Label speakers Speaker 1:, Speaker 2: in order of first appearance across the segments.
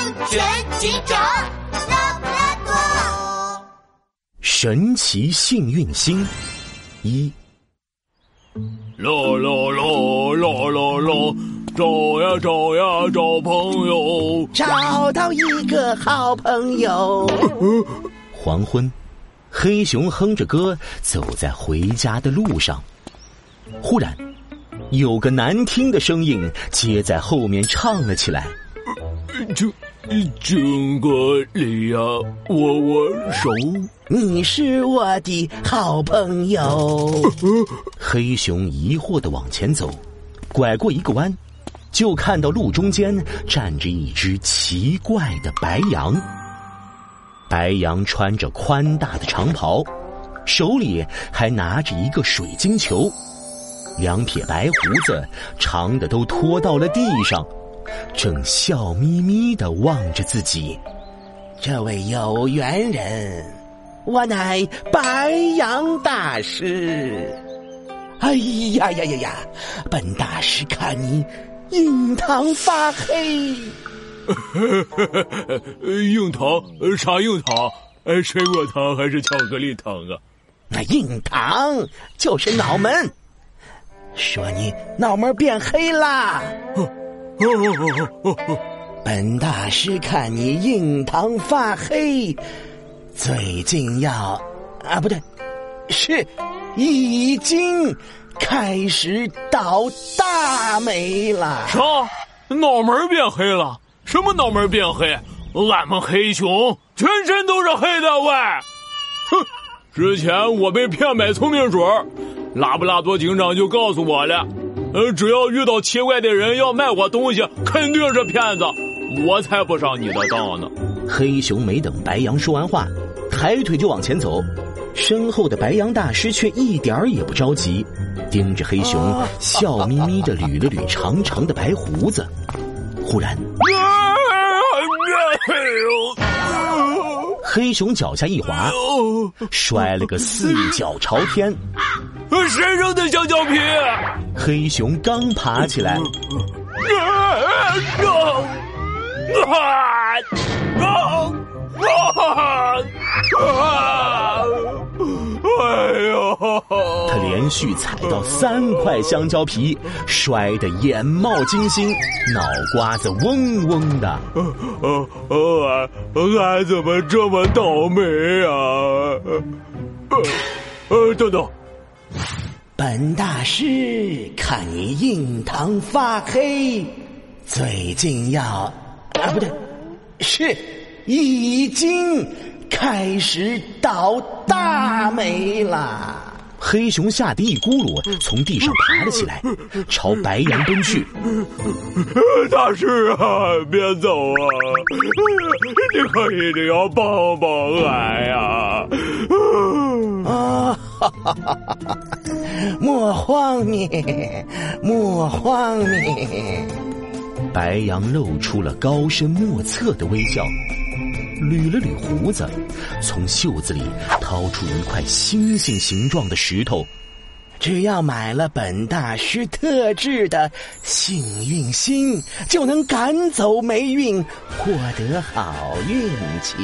Speaker 1: 安全警长拉布拉多。
Speaker 2: 神奇幸运星一，
Speaker 3: 啦啦啦啦啦啦，找呀找呀找朋友。
Speaker 4: 找到一个好朋友。
Speaker 2: 黄昏，黑熊哼着歌走在回家的路上，忽然，有个难听的声音接在后面唱了起来。
Speaker 3: 请请个礼呀，握握手。
Speaker 4: 你是我的好朋友。
Speaker 2: 黑熊疑惑的往前走，拐过一个弯，就看到路中间站着一只奇怪的白羊。白羊穿着宽大的长袍，手里还拿着一个水晶球，两撇白胡子长的都拖到了地上。正笑眯眯的望着自己，
Speaker 4: 这位有缘人，我乃白羊大师。哎呀呀呀呀！本大师看你印堂发黑。
Speaker 3: 硬糖？啥硬糖？哎，水果糖还是巧克力糖啊？
Speaker 4: 那硬糖就是脑门。说你脑门变黑啦。哦哦哦哦哦本大师看你印堂发黑，最近要啊，不对，是已经开始倒大霉了。
Speaker 3: 啥？脑门变黑了？什么脑门变黑？俺们黑熊全身都是黑的喂！哼，之前我被骗买聪明水，拉布拉多警长就告诉我了。呃，只要遇到奇怪的人要卖我东西，肯定是骗子，我才不上你的当呢。
Speaker 2: 黑熊没等白羊说完话，抬腿就往前走，身后的白羊大师却一点儿也不着急，盯着黑熊，笑眯眯的捋了捋长长的白胡子。忽然，黑熊脚下一滑，摔了个四脚朝天。
Speaker 3: 谁扔的香蕉皮？
Speaker 2: 黑熊刚爬起来，
Speaker 3: 哎呦！
Speaker 2: 他连续踩到三块香蕉皮，摔得眼冒金星，脑瓜子嗡嗡的。
Speaker 3: 俺俺怎么这么倒霉啊？呃，等等。
Speaker 4: 本大师看你印堂发黑，最近要啊不对，是已经开始倒大霉了。
Speaker 2: 黑熊吓得一咕噜从地上爬了起来，朝白羊奔去。
Speaker 3: 大师啊，别走啊！你可一定要帮帮俺呀！
Speaker 4: 啊！哈哈哈哈哈！莫慌你，莫慌你。
Speaker 2: 白羊露出了高深莫测的微笑，捋了捋胡子，从袖子里掏出一块星星形状的石头。
Speaker 4: 只要买了本大师特制的幸运星，就能赶走霉运，获得好运气。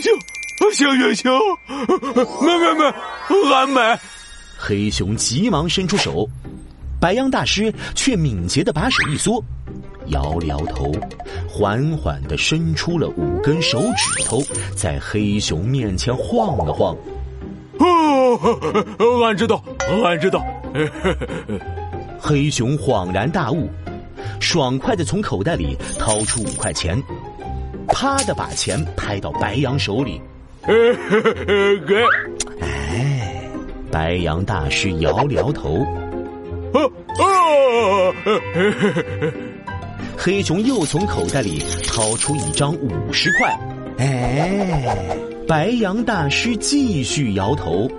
Speaker 3: 行。行行行，买买买，俺买！
Speaker 2: 黑熊急忙伸出手，白羊大师却敏捷的把手一缩，摇了摇头，缓缓的伸出了五根手指头，在黑熊面前晃了晃。
Speaker 3: 哦，俺知道，俺知道。
Speaker 2: 黑熊恍然大悟，爽快的从口袋里掏出五块钱，啪的把钱拍到白羊手里。
Speaker 3: 给，
Speaker 2: 哎，白羊大师摇了摇头。黑熊又从口袋里掏出一张五十块。哎，白羊大师继续摇头。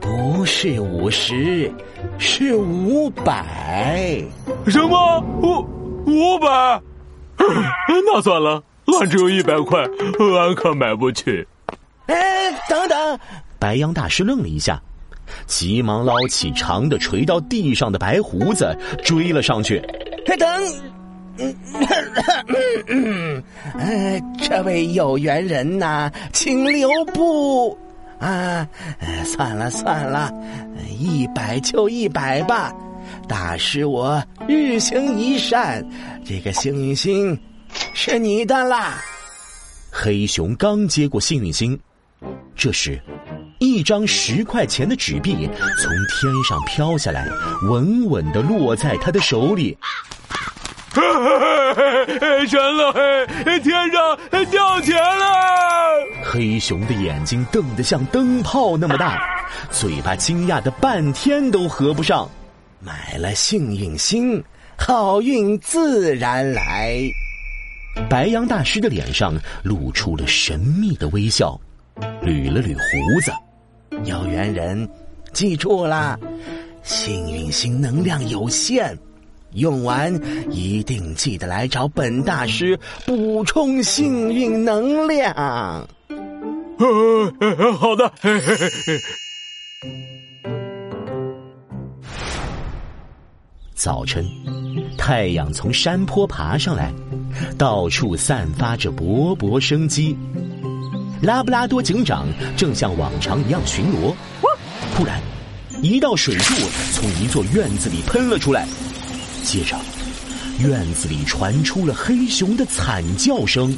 Speaker 4: 不是五十，是五百。
Speaker 3: 什么？五五百？那算了，俺只有一百块，俺可买不起。
Speaker 4: 哎，等等！
Speaker 2: 白羊大师愣了一下，急忙捞起长的垂到地上的白胡子，追了上去。
Speaker 4: 等，呃，这位有缘人呐，请留步。啊，算了算了，一百就一百吧。大师我日行一善，这个幸运星是你的啦。
Speaker 2: 黑熊刚接过幸运星，这时，一张十块钱的纸币从天上飘下来，稳稳的落在他的手里。
Speaker 3: 神了嘿！天上掉钱了！
Speaker 2: 黑熊的眼睛瞪得像灯泡那么大，嘴巴惊讶的半天都合不上。
Speaker 4: 买了幸运星，好运自然来。
Speaker 2: 白羊大师的脸上露出了神秘的微笑，捋了捋胡子。
Speaker 4: 有缘人，记住啦，幸运星能量有限。用完一定记得来找本大师补充幸运能量。
Speaker 3: 好的。
Speaker 2: 早晨，太阳从山坡爬上来，到处散发着勃勃生机。拉布拉多警长正像往常一样巡逻，突然，一道水柱从一座院子里喷了出来。接着，院子里传出了黑熊的惨叫声。